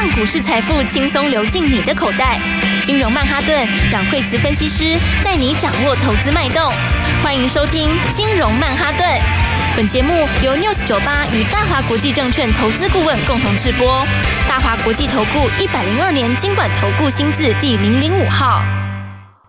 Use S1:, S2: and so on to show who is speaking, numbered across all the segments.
S1: 让股市财富轻松流进你的口袋。金融曼哈顿，让惠慈分析师带你掌握投资脉动。欢迎收听金融曼哈顿。本节目由 News 九八与大华国际证券投资顾问共同制播。大华国际投顾一百零二年金管投顾新字第零零五号。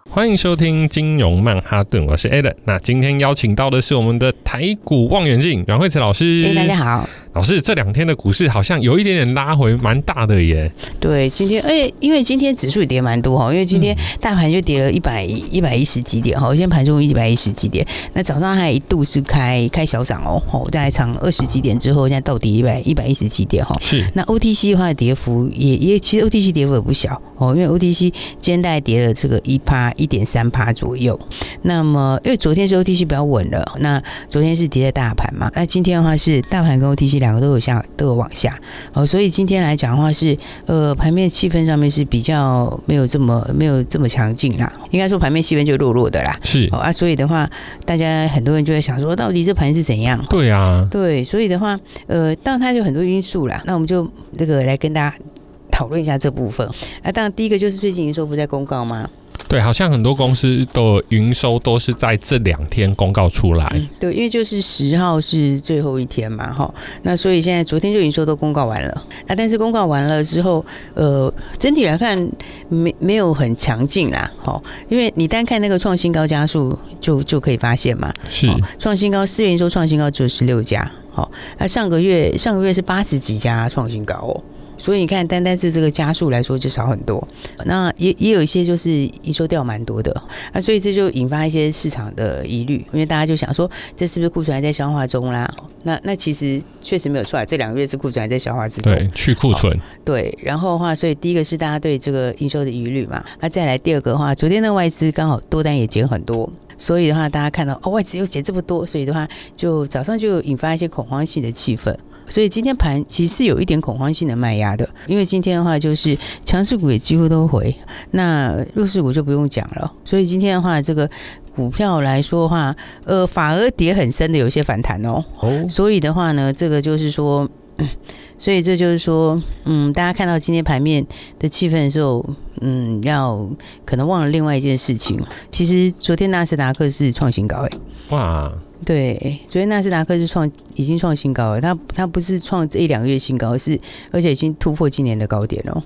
S2: 欢迎收听金融曼哈顿，我是 Alan。那今天邀请到的是我们的台股望远镜阮慧慈老师。
S3: 哎，大家好，
S2: 老师，这两天的股市好像有一点点拉回，蛮大的耶。
S3: 对，今天，哎，因为今天指数也跌蛮多哈，因为今天大盘就跌了一百一百一十几点哈，今天盘中一百一十几点，那早上还一度是开开小涨哦，哦，大概涨二十几点之后，现在到底一百一百一十几点哈。
S2: 是。
S3: 那 OTC 的话，跌幅也也其实 OTC 跌幅也不小哦，因为 OTC 今天大概跌了这个一趴。一点三趴左右，那么因为昨天是 OTC 比较稳了，那昨天是跌在大盘嘛，那今天的话是大盘跟 OTC 两个都有下都有往下，哦，所以今天来讲的话是呃盘面气氛上面是比较没有这么没有这么强劲啦，应该说盘面气氛就弱弱的啦，
S2: 是。
S3: 哦啊，所以的话大家很多人就在想说，到底这盘是怎样？
S2: 对啊，
S3: 对，所以的话呃，当然它有很多因素啦，那我们就这个来跟大家讨论一下这部分。啊，当然第一个就是最近营收不在公告吗？
S2: 对，好像很多公司的营收都是在这两天公告出来。
S3: 嗯、对，因为就是十号是最后一天嘛，哈。那所以现在昨天就营收都公告完了。那但是公告完了之后，呃，整体来看没没有很强劲啦，哈。因为你单看那个创新高加速，就就可以发现嘛。
S2: 是。
S3: 创新高，四月营收创新高只有十六家，好。那上个月上个月是八十几家创新高哦。所以你看，单单是这个加速来说就少很多，那也也有一些就是营收掉蛮多的，那，所以这就引发一些市场的疑虑，因为大家就想说，这是不是库存还在消化中啦？那那其实确实没有错来，这两个月是库存还在消化之中，
S2: 对，去库存，
S3: 对。然后的话，所以第一个是大家对这个营收的疑虑嘛，那再来第二个的话，昨天的外资刚好多单也减很多，所以的话大家看到哦外资又减这么多，所以的话就早上就引发一些恐慌性的气氛。所以今天盘其实是有一点恐慌性的卖压的，因为今天的话就是强势股也几乎都回，那弱势股就不用讲了。所以今天的话，这个股票来说的话，呃，反而跌很深的有一些反弹哦。哦。所以的话呢，这个就是说，所以这就是说，嗯，大家看到今天盘面的气氛的时候，嗯，要可能忘了另外一件事情。其实昨天纳斯达克是创新高，哎。哇。对，昨天纳斯达克是创已经创新高了，它它不是创这一两个月新高，是而且已经突破今年的高点了，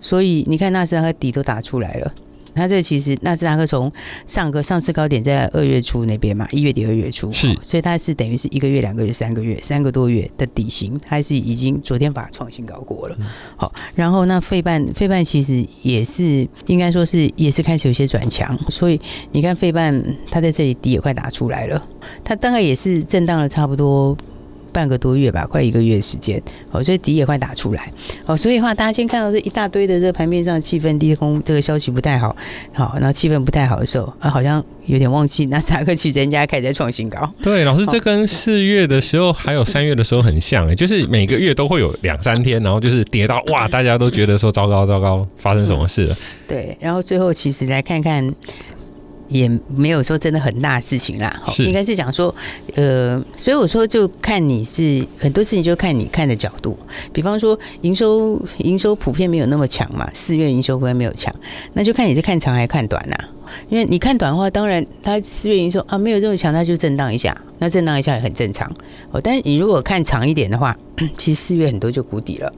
S3: 所以你看纳斯达克底都打出来了。它这其实纳斯达克从上个上次高点在二月初那边嘛，一月底二月初，
S2: 是，
S3: 所以它是等于是一个月、两个月、三个月、三个多月的底型，它是已经昨天把它创新高过了。好，然后那费半费半其实也是应该说是也是开始有些转强，所以你看费半它在这里底也快打出来了，它大概也是震荡了差不多。半个多月吧，快一个月时间，哦，所以底也快打出来，哦，所以的话，大家先看到这一大堆的这个盘面上气氛低空，这个消息不太好，好，然后气氛不太好的时候，啊，好像有点忘记，那三个期人家开始在创新高。
S2: 对，老师，这跟四月的时候还有三月的时候很像，哎，就是每个月都会有两三天，然后就是跌到哇，大家都觉得说糟糕糟糕，发生什么事了？
S3: 对，然后最后其实来看看。也没有说真的很大事情啦，应该是讲说，呃，所以我说就看你是很多事情就看你看的角度，比方说营收营收普遍没有那么强嘛，四月营收普遍没有强，那就看你是看长还是看短呐？因为你看短的话，当然它四月营收啊没有这么强，它就震荡一下，那震荡一下也很正常。哦，但是你如果看长一点的话，其实四月很多就谷底了。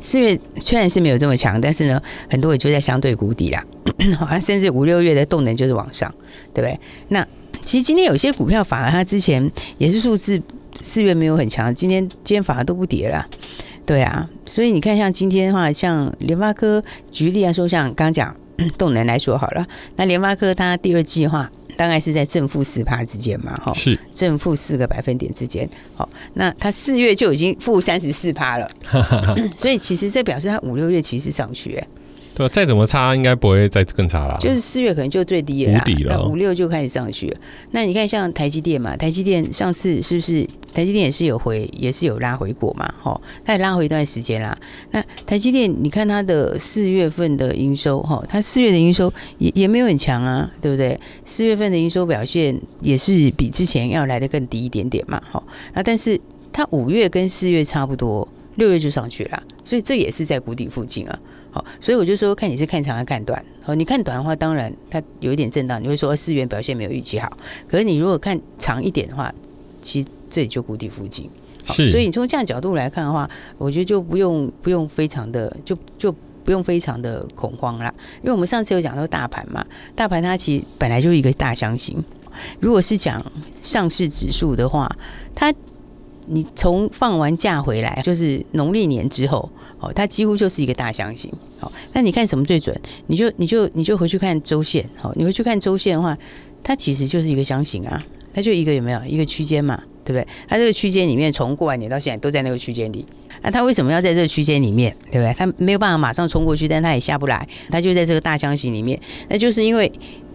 S3: 四月虽然是没有这么强，但是呢，很多也就在相对谷底啦。好像甚至五六月的动能就是往上，对不对？那其实今天有些股票反而它之前也是数字四月没有很强，今天今天反而都不跌了，对啊。所以你看，像今天的话，像联发科举例来说，像刚讲动能来说好了，那联发科它第二季的话。大概是在正负十趴之间嘛，哈，
S2: 是
S3: 正负四个百分点之间。好，那它四月就已经负三十四趴了，所以其实这表示它五六月其实上去。
S2: 对，再怎么差，应该不会再更差了。
S3: 就是四月可能就最低了，那五六就开始上去了。那你看，像台积电嘛，台积电上次是不是台积电也是有回，也是有拉回过嘛？哈，它也拉回一段时间啦。那台积电，你看它的四月份的营收，哈，它四月的营收也也没有很强啊，对不对？四月份的营收表现也是比之前要来的更低一点点嘛，哈。那但是它五月跟四月差不多。六月就上去了，所以这也是在谷底附近啊。好，所以我就说，看你是看长还是看短。好，你看短的话，当然它有一点震荡，你会说四元表现没有预期好。可是你如果看长一点的话，其实这里就谷底附近。是，所以你从这样角度来看的话，我觉得就不用不用非常的就就不用非常的恐慌啦。因为我们上次有讲到大盘嘛，大盘它其实本来就是一个大箱型。如果是讲上市指数的话，它你从放完假回来，就是农历年之后。哦，它几乎就是一个大箱型。好，那你看什么最准？你就你就你就回去看周线。好，你回去看周线的话，它其实就是一个箱型啊，它就一个有没有一个区间嘛，对不对？它这个区间里面从过完年到现在都在那个区间里。那它为什么要在这个区间里面，对不对？它没有办法马上冲过去，但它也下不来，它就在这个大箱型里面。那就是因为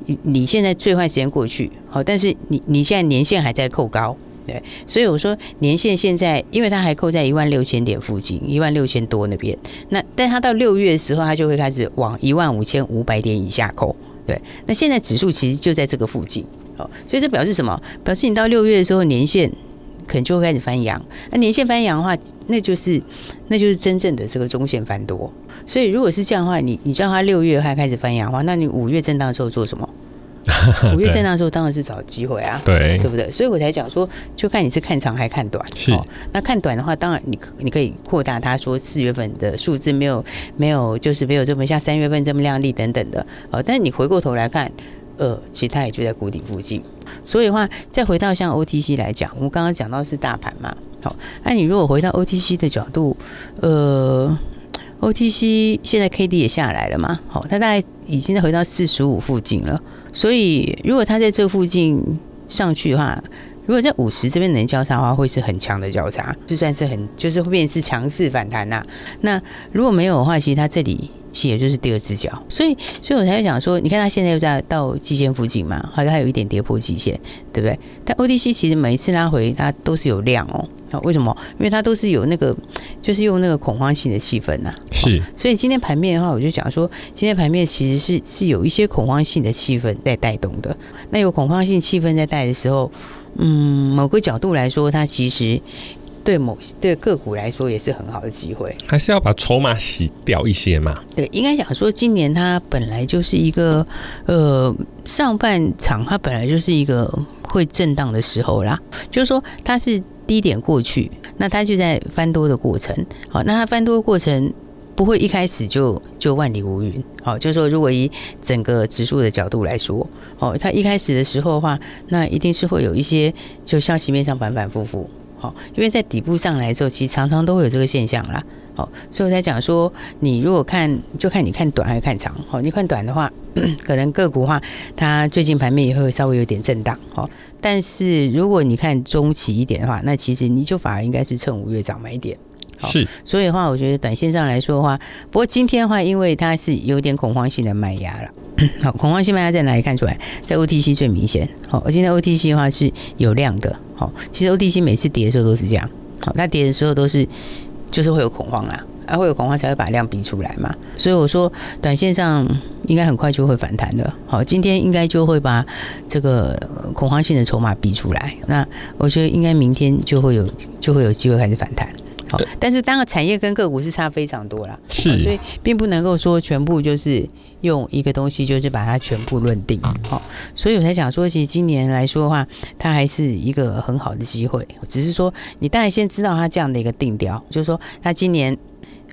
S3: 你你现在最坏时间过去，好，但是你你现在年线还在扣高。对，所以我说年限现在，因为它还扣在一万六千点附近，一万六千多那边。那但它到六月的时候，它就会开始往一万五千五百点以下扣。对，那现在指数其实就在这个附近。哦，所以这表示什么？表示你到六月的时候，年限可能就会开始翻阳。那年限翻阳的话，那就是那就是真正的这个中线翻多。所以如果是这样的话，你你知道它六月还开始翻阳的话，那你五月震荡的时候做什么？五月震荡的时候当然是找机会啊，
S2: 对，
S3: 对不对？所以我才讲说，就看你是看长还看短。
S2: 是，
S3: 哦，那看短的话，当然你你可以扩大它，说四月份的数字没有没有，就是没有这么像三月份这么亮丽等等的。哦，但是你回过头来看，呃，其实它也就在谷底附近。所以的话，再回到像 OTC 来讲，我们刚刚讲到是大盘嘛，好，那你如果回到 OTC 的角度，呃，OTC 现在 KD 也下来了嘛，好，它大概已经回到四十五附近了。所以，如果它在这附近上去的话，如果在五十这边能交叉的话，会是很强的交叉，就算是很就是会变成是强势反弹呐、那如果没有的话，其实它这里其实也就是第二只脚。所以，所以我才会讲说，你看它现在又在到季线附近嘛，好像还有一点跌破季线，对不对？但 O D C 其实每一次拉回，它都是有量哦。好，为什么？因为它都是有那个，就是用那个恐慌性的气氛呐、啊。
S2: 是。
S3: 所以今天盘面的话，我就讲说，今天盘面其实是是有一些恐慌性的气氛在带动的。那有恐慌性气氛在带的时候，嗯，某个角度来说，它其实对某对个股来说也是很好的机会。
S2: 还是要把筹码洗掉一些嘛？
S3: 对，应该讲说，今年它本来就是一个呃上半场，它本来就是一个会震荡的时候啦。就是说，它是。低点过去，那它就在翻多的过程。好，那它翻多的过程不会一开始就就万里无云。好，就是说，如果以整个指数的角度来说，哦，它一开始的时候的话，那一定是会有一些就消息面上反反复复。好，因为在底部上来之后，其实常常都会有这个现象啦。好，所以我在讲说，你如果看，就看你看短还是看长。好，你看短的话，可能个股话，它最近盘面也会稍微有点震荡。好。但是如果你看中期一点的话，那其实你就反而应该是趁五月涨买点。
S2: 是，
S3: 所以的话，我觉得短线上来说的话，不过今天的话，因为它是有点恐慌性的卖压了。好，恐慌性卖压在哪里看出来？在 OTC 最明显。好，而今天 OTC 的话是有量的。好，其实 OTC 每次跌的时候都是这样。好，它跌的时候都是就是会有恐慌啦。啊，会有恐慌才会把量逼出来嘛，所以我说短线上应该很快就会反弹的。好，今天应该就会把这个恐慌性的筹码逼出来。那我觉得应该明天就会有就会有机会开始反弹。好，但是当个产业跟个股是差非常多啦，
S2: 是，
S3: 所以并不能够说全部就是用一个东西就是把它全部论定。好，所以我才想说，其实今年来说的话，它还是一个很好的机会。只是说你当然先知道它这样的一个定调，就是说它今年。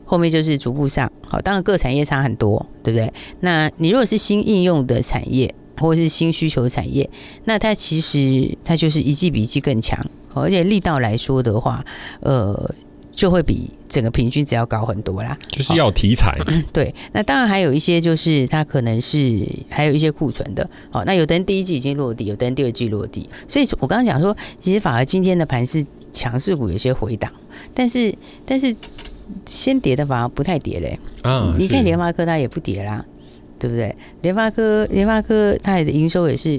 S3: 后面就是逐步上，好，当然各产业差很多，对不对？那你如果是新应用的产业，或者是新需求产业，那它其实它就是一季比一季更强，而且力道来说的话，呃，就会比整个平均值要高很多啦。
S2: 就是要题材，
S3: 对。那当然还有一些就是它可能是还有一些库存的，好，那有的人第一季已经落地，有的人第二季落地，所以我刚刚讲说，其实反而今天的盘是强势股有些回档，但是但是。先跌的反而不太跌嘞，啊，你看联发科它也不跌啦，对不对？联发科联发科它的营收也是，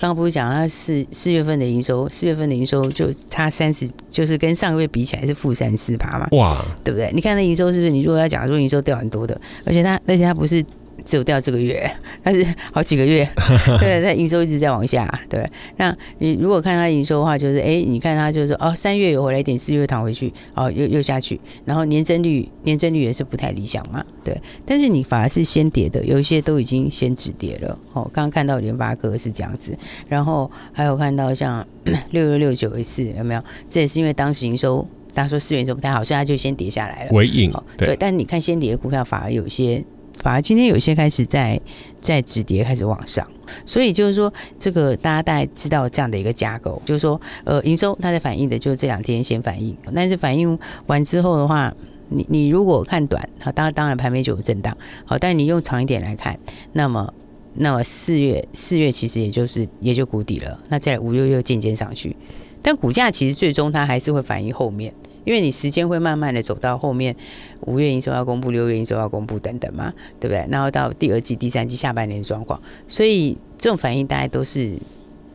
S3: 刚刚不是讲它四四月份的营收，四月份的营收就差三十，就是跟上个月比起来是负三四趴嘛，哇，对不对？你看那营收是不是？你如果要讲说营收掉很多的，而且它而且它不是只有掉这个月，但是好几个月，对，它营收一直在往下，对。那你如果看它营收的话，就是哎，你看它就是说哦，三月有回来一点，四月躺回去，哦，又又下去，然后年增率年增率也是不太理想嘛，对。但是你反而是先跌的，有一些都已经先止跌了。哦，刚刚看到联发科是这样子，然后还有看到像 六六六九一四有没有？这也是因为当时营收。大家说四元就不太好，所以它就先跌下来了。
S2: 尾影哦，
S3: 对，但你看先跌的股票反而有些，反而今天有些开始在在止跌，开始往上。所以就是说，这个大家大概知道这样的一个架构，就是说，呃，营收它在反映的就是这两天先反映，但是反映完之后的话，你你如果看短，好，当然当然盘面就有震荡，好，但你用长一点来看，那么那么四月四月其实也就是也就谷底了，那再五月又渐渐上去。但股价其实最终它还是会反映后面，因为你时间会慢慢的走到后面，五月营收要公布，六月营收要公布等等嘛，对不对？然后到第二季、第三季下半年的状况，所以这种反应大概都是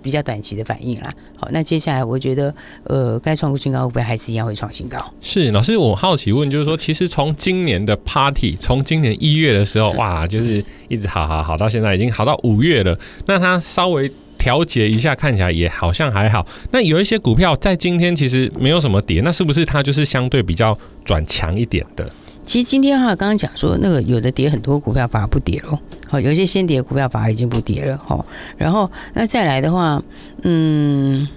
S3: 比较短期的反应啦。好，那接下来我觉得，呃，该创新高会不会还是一样会创新高？
S2: 是老师，我好奇问，就是说，其实从今年的 Party，从今年一月的时候，哇，就是一直好好好到现在，已经好到五月了，那它稍微。调节一下，看起来也好像还好。那有一些股票在今天其实没有什么跌，那是不是它就是相对比较转强一点的？
S3: 其实今天哈，刚刚讲说那个有的跌很多股票反而不跌了，好，有一些先跌股票反而已经不跌了，哈。然后那再来的话，嗯。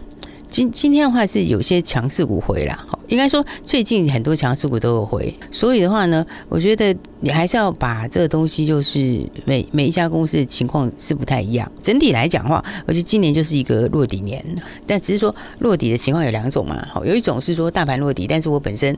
S3: 今今天的话是有些强势股回啦，应该说最近很多强势股都有回，所以的话呢，我觉得你还是要把这个东西，就是每每一家公司的情况是不太一样。整体来讲的话，我觉得今年就是一个落底年，但只是说落底的情况有两种嘛，好，有一种是说大盘落底，但是我本身。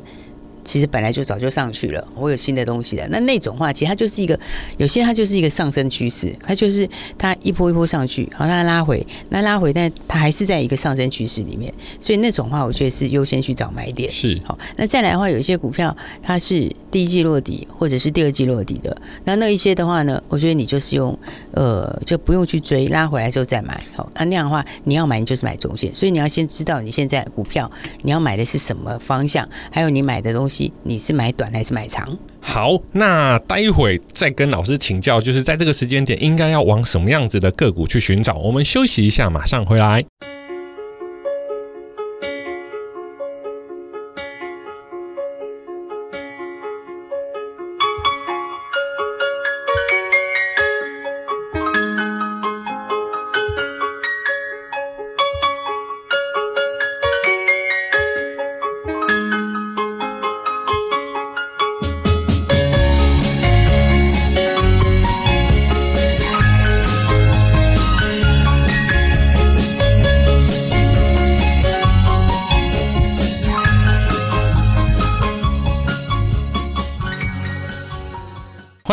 S3: 其实本来就早就上去了，我有新的东西的。那那种话，其实它就是一个，有些它就是一个上升趋势，它就是它一波一波上去，好，它拉回，那拉回，但它还是在一个上升趋势里面。所以那种话，我觉得是优先去找买点。
S2: 是，
S3: 好，那再来的话，有一些股票它是第一季落底，或者是第二季落底的，那那一些的话呢，我觉得你就是用，呃，就不用去追，拉回来之后再买。好，那那样的话，你要买你就是买中线，所以你要先知道你现在股票你要买的是什么方向，还有你买的东西。你是买短还是买长？
S2: 好，那待会再跟老师请教，就是在这个时间点应该要往什么样子的个股去寻找？我们休息一下，马上回来。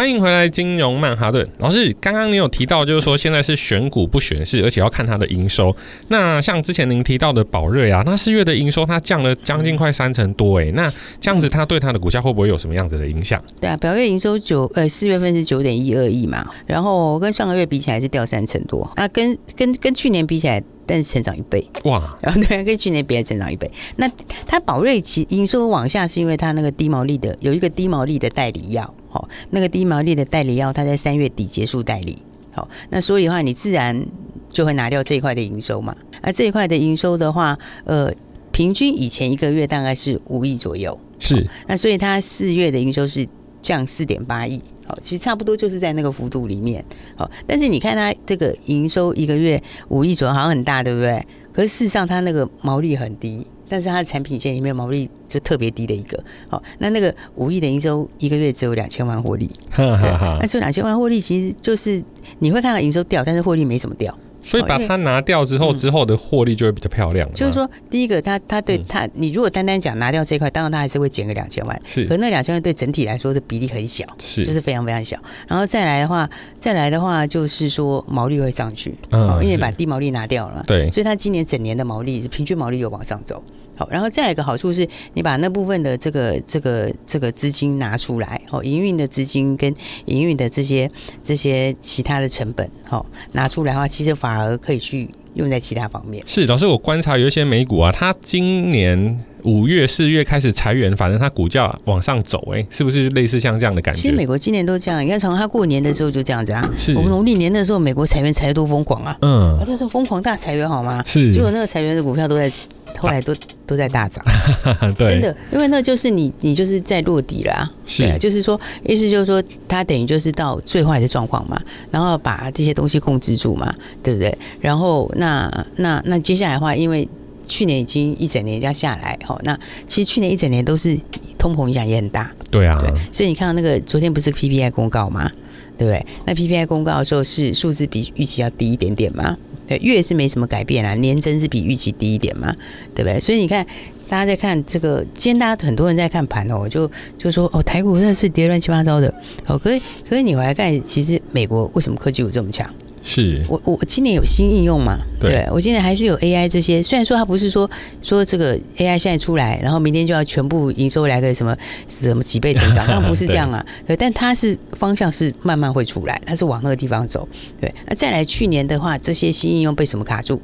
S2: 欢迎回来，金融曼哈顿老师。刚刚你有提到，就是说现在是选股不选市，而且要看它的营收。那像之前您提到的宝瑞啊，那四月的营收它降了将近快三成多，哎，那这样子它对它的股价会不会有什么样子的影响？
S3: 对啊，宝瑞营收九呃四月份是九点一二亿嘛，然后跟上个月比起来是掉三成多，那跟跟跟去年比起来，但是成长一倍哇，然后对，跟去年比还成长一倍。那它宝瑞其营收往下是因为它那个低毛利的有一个低毛利的代理药。好，那个低毛利的代理药，它在三月底结束代理。好，那所以的话，你自然就会拿掉这一块的营收嘛。那这一块的营收的话，呃，平均以前一个月大概是五亿左右。
S2: 是。
S3: 那所以它四月的营收是降四点八亿。好，其实差不多就是在那个幅度里面。好，但是你看它这个营收一个月五亿左右，好像很大，对不对？可是事实上它那个毛利很低。但是它的产品线里面毛利就特别低的一个，好，那那个五亿的营收一个月只有两千万获利，哈哈哈，那这两千万获利其实就是你会看到营收掉，但是获利没怎么掉。
S2: 所以把它拿掉之后，之后的获利就会比较漂亮。
S3: 就是说，第一个，它它对它，你如果单单讲拿掉这块，当然它还是会减个两千万。是，可那两千万对整体来说的比例很小，是，就是非常非常小。然后再来的话，再来的话就是说毛利会上去，嗯，因为把低毛利拿掉了，对，所以它今年整年的毛利平均毛利有往上走。好，然后再一个好处是，你把那部分的这个这个这个资金拿出来，哦，营运的资金跟营运的这些这些其他的成本，哦拿出来的话，其实反而可以去用在其他方面。
S2: 是，老师，我观察有一些美股啊，它今年五月、四月开始裁员，反正它股价往上走，哎，是不是类似像这样的感觉？
S3: 其实美国今年都这样，你看从它过年的时候就这样子啊。
S2: 是，
S3: 我们农历年的时候，美国裁员裁得多疯狂啊！
S2: 嗯，
S3: 啊，这是疯狂大裁员好吗？
S2: 是，
S3: 结果那个裁员的股票都在。后来都都在大涨，
S2: 对
S3: 真的，因为那就是你，你就是在落底了啊。
S2: 是，
S3: 对，就是说，意思就是说，它等于就是到最坏的状况嘛，然后把这些东西控制住嘛，对不对？然后那那那那接下来的话，因为去年已经一整年这样下来，哦，那其实去年一整年都是通膨影响也很大，
S2: 对啊，
S3: 对，所以你看到那个昨天不是 PPI 公告吗？对不对？那 PPI 公告的时候是数字比预期要低一点点嘛？对，月是没什么改变啊，年增是比预期低一点嘛，对不对？所以你看，大家在看这个，今天大家很多人在看盘哦，就就说哦，台股真的是跌乱七八糟的哦。可是可是你回来看，其实美国为什么科技股这么强？
S2: 是
S3: 我我今年有新应用嘛？
S2: 对，
S3: 对我今年还是有 AI 这些，虽然说它不是说说这个 AI 现在出来，然后明天就要全部营收来个什么什么几倍成长，当然不是这样啊。对，对，但它是方向是慢慢会出来，它是往那个地方走。对，那再来去年的话，这些新应用被什么卡住？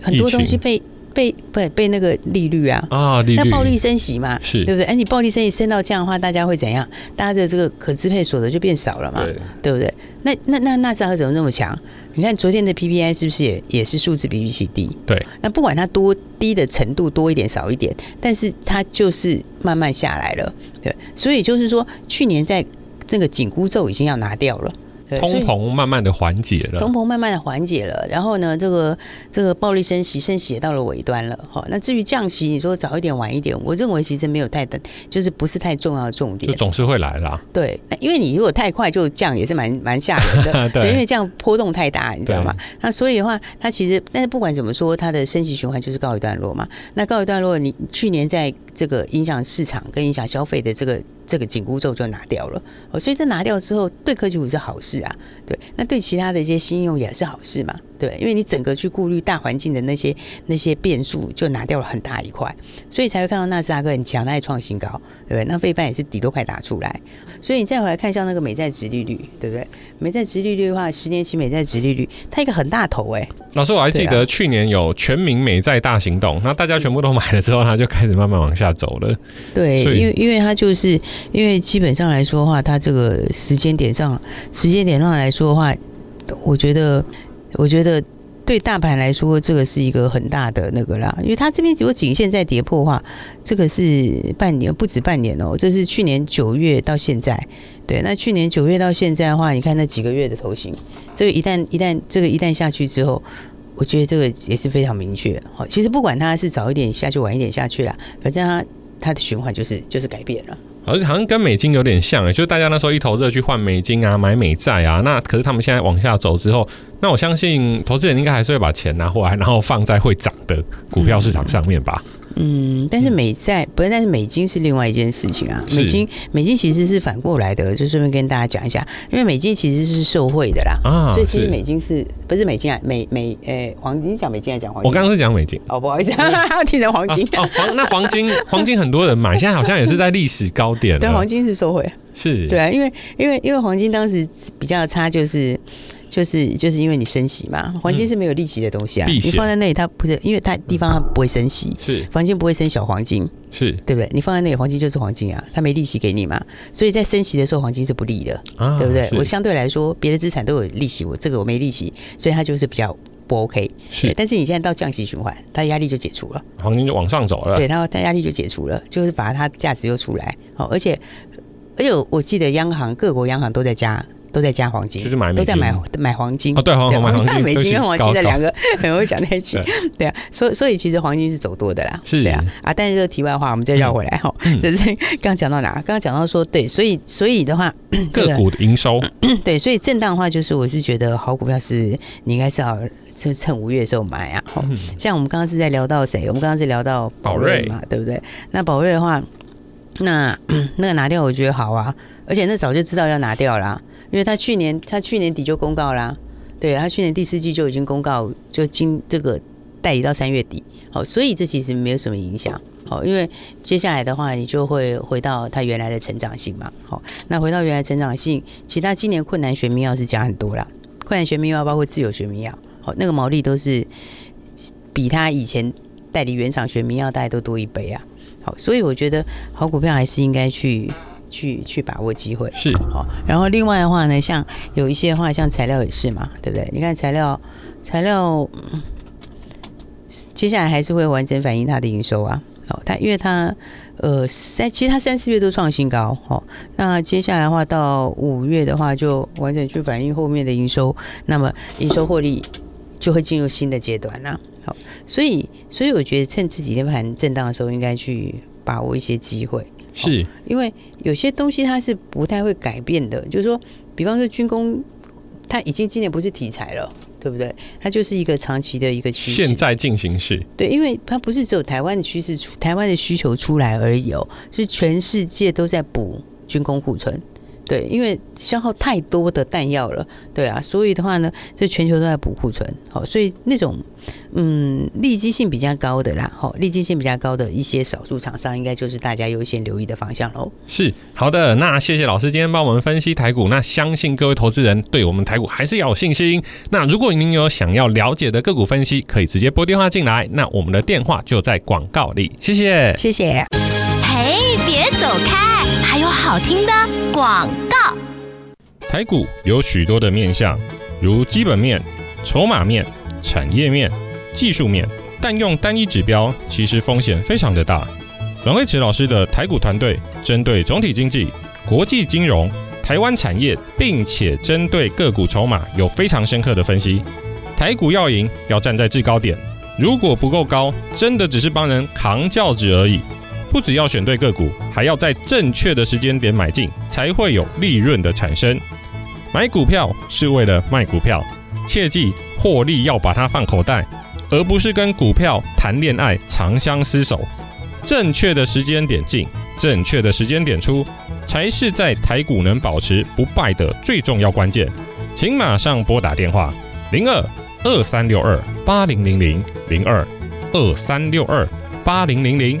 S3: 很多东西被被被被那个利率啊
S2: 啊，利率
S3: 那暴力升息嘛，
S2: 是
S3: 对不对？哎，你暴力升息升到这样的话，大家会怎样？大家的这个可支配所得就变少了嘛，对，对不对？那那那纳斯达克怎么那么强？你看昨天的 PPI 是不是也也是数字比预期低？
S2: 对。
S3: 那不管它多低的程度多一点少一点，但是它就是慢慢下来了。对。所以就是说，去年在这个紧箍咒已经要拿掉了。
S2: 通膨慢慢的缓解了，
S3: 通膨慢慢的缓解了，然后呢，这个这个暴力升息，升息也到了尾端了。哈，那至于降息，你说早一点晚一点，我认为其实没有太大，就是不是太重要的重点，
S2: 就总是会来啦。
S3: 对，因为你如果太快就降，也是蛮蛮吓人的。对，因为这样波动太大，你知道吗？那所以的话，它其实，但是不管怎么说，它的升息循环就是告一段落嘛。那告一段落，你去年在这个影响市场跟影响消费的这个。这个紧箍咒就拿掉了，哦，所以这拿掉之后，对科技股是好事啊，对，那对其他的一些新用也是好事嘛，对，因为你整个去顾虑大环境的那些那些变数，就拿掉了很大一块，所以才会看到纳斯达克很强，它也创新高，对不对？那费半也是底都快打出来，所以你再回来看像那个美债殖利率，对不对？美债殖利率的话，十年期美债殖利率，它一个很大头哎、欸。
S2: 老师，我还记得去年有全民美债大行动，那大家全部都买了之后，它就开始慢慢往下走了。
S3: 对，因为因为它就是因为基本上来说的话，它这个时间点上，时间点上来说的话，我觉得，我觉得对大盘来说，这个是一个很大的那个啦。因为它这边如果仅限在跌破的话，这个是半年不止半年哦，这是去年九月到现在。对，那去年九月到现在的话，你看那几个月的头型，这个一旦一旦这个一旦下去之后，我觉得这个也是非常明确。好，其实不管它是早一点下去，晚一点下去啦，反正它它的循环就是就是改变了。
S2: 而且好像跟美金有点像，就是大家那时候一头热去换美金啊，买美债啊，那可是他们现在往下走之后，那我相信投资人应该还是会把钱拿回来，然后放在会涨的股票市场上面吧。嗯，
S3: 但是美债不是，但是美金是另外一件事情啊。美金，美金其实是反过来的，就顺便跟大家讲一下，因为美金其实是受贿的啦。啊，所以其实美金是不是美金啊？美美诶、欸，黄金讲美金还是讲黄金？
S2: 我刚刚是讲美金。
S3: 哦，不好意思，我听成黄金。
S2: 哦，黄那黄金黄金很多人买，现在好像也是在历史高点。
S3: 对，黄金是受贿。
S2: 是。
S3: 对啊，因为因为因为黄金当时比较差，就是。就是就是因为你升息嘛，黄金是没有利息的东西啊，嗯、你放在那里它不是，因为它地方它不会升息，
S2: 是
S3: 黄金不会升小黄金，
S2: 是对
S3: 不对？你放在那里黄金就是黄金啊，它没利息给你嘛，所以在升息的时候黄金是不利的，啊、对不对？我相对来说别的资产都有利息，我这个我没利息，所以它就是比较不 OK。是，但是你现在到降息循环，它压力就解除了，
S2: 黄金就往上走了，
S3: 对它它压力就解除了，就是把它价值又出来，好，而且而且我记得央行各国央行都在加。都在加黄金，
S2: 就是买
S3: 都在买买黄金。
S2: 哦，对，黄金买黄金，
S3: 美金跟黄金的两个 很容易讲在一起，对啊，所以所以其实黄金是走多的啦，
S2: 是。
S3: 对啊啊，但是这个题外话，我们再绕回来哈，就是刚刚讲到哪？刚刚讲到说，对，所以所以的话，
S2: 个股的营收，
S3: 对，所以震荡的话，就是我是觉得好股票是你应该是要就趁五月的时候买啊，像我们刚刚是在聊到谁？我们刚刚是聊到宝瑞嘛，对不对？那宝瑞的话，那那个拿掉，我觉得好啊，而且那早就知道要拿掉啦。因为他去年他去年底就公告啦，对，他去年第四季就已经公告，就今这个代理到三月底，好，所以这其实没有什么影响，好，因为接下来的话你就会回到他原来的成长性嘛，好，那回到原来成长性，其他今年困难学名药是加很多啦，困难学名药包括自有学名药，好，那个毛利都是比他以前代理原厂选民药大概都多一倍啊。好，所以我觉得好股票还是应该去去去把握机会。
S2: 是
S3: 好，然后另外的话呢，像有一些话，像材料也是嘛，对不对？你看材料材料，接下来还是会完整反映它的营收啊。哦，它因为它呃三，其实它三四月都创新高。哦，那接下来的话到五月的话，就完整去反映后面的营收，那么营收获利就会进入新的阶段啦。好，所以所以我觉得趁这几天盘震荡的时候，应该去把握一些机会。
S2: 是，
S3: 因为有些东西它是不太会改变的，就是说，比方说军工，它已经今年不是题材了。对不对？它就是一个长期的一个趋势。
S2: 现在进行式。
S3: 对，因为它不是只有台湾的趋势出，台湾的需求出来而已哦，是全世界都在补军工库存。对，因为消耗太多的弹药了，对啊，所以的话呢，这全球都在补库存，好，所以那种嗯利基性比较高的啦，好，利基性比较高的一些少数厂商，应该就是大家优先留意的方向喽。
S2: 是，好的，那谢谢老师今天帮我们分析台股，那相信各位投资人对我们台股还是要有信心。那如果您有想要了解的个股分析，可以直接拨电话进来，那我们的电话就在广告里。谢谢，
S3: 谢谢。
S1: 嘿，别走开，还有好听的广告。
S2: 台股有许多的面向，如基本面、筹码面、产业面、技术面，但用单一指标其实风险非常的大。阮慧慈老师的台股团队针对总体经济、国际金融、台湾产业，并且针对个股筹码有非常深刻的分析。台股要赢，要站在制高点，如果不够高，真的只是帮人扛轿子而已。不只要选对个股，还要在正确的时间点买进，才会有利润的产生。买股票是为了卖股票，切记获利要把它放口袋，而不是跟股票谈恋爱、长相厮守。正确的时间点进，正确的时间点出，才是在台股能保持不败的最重要关键。请马上拨打电话零二二三六二八零零零零二二三六二八零零零。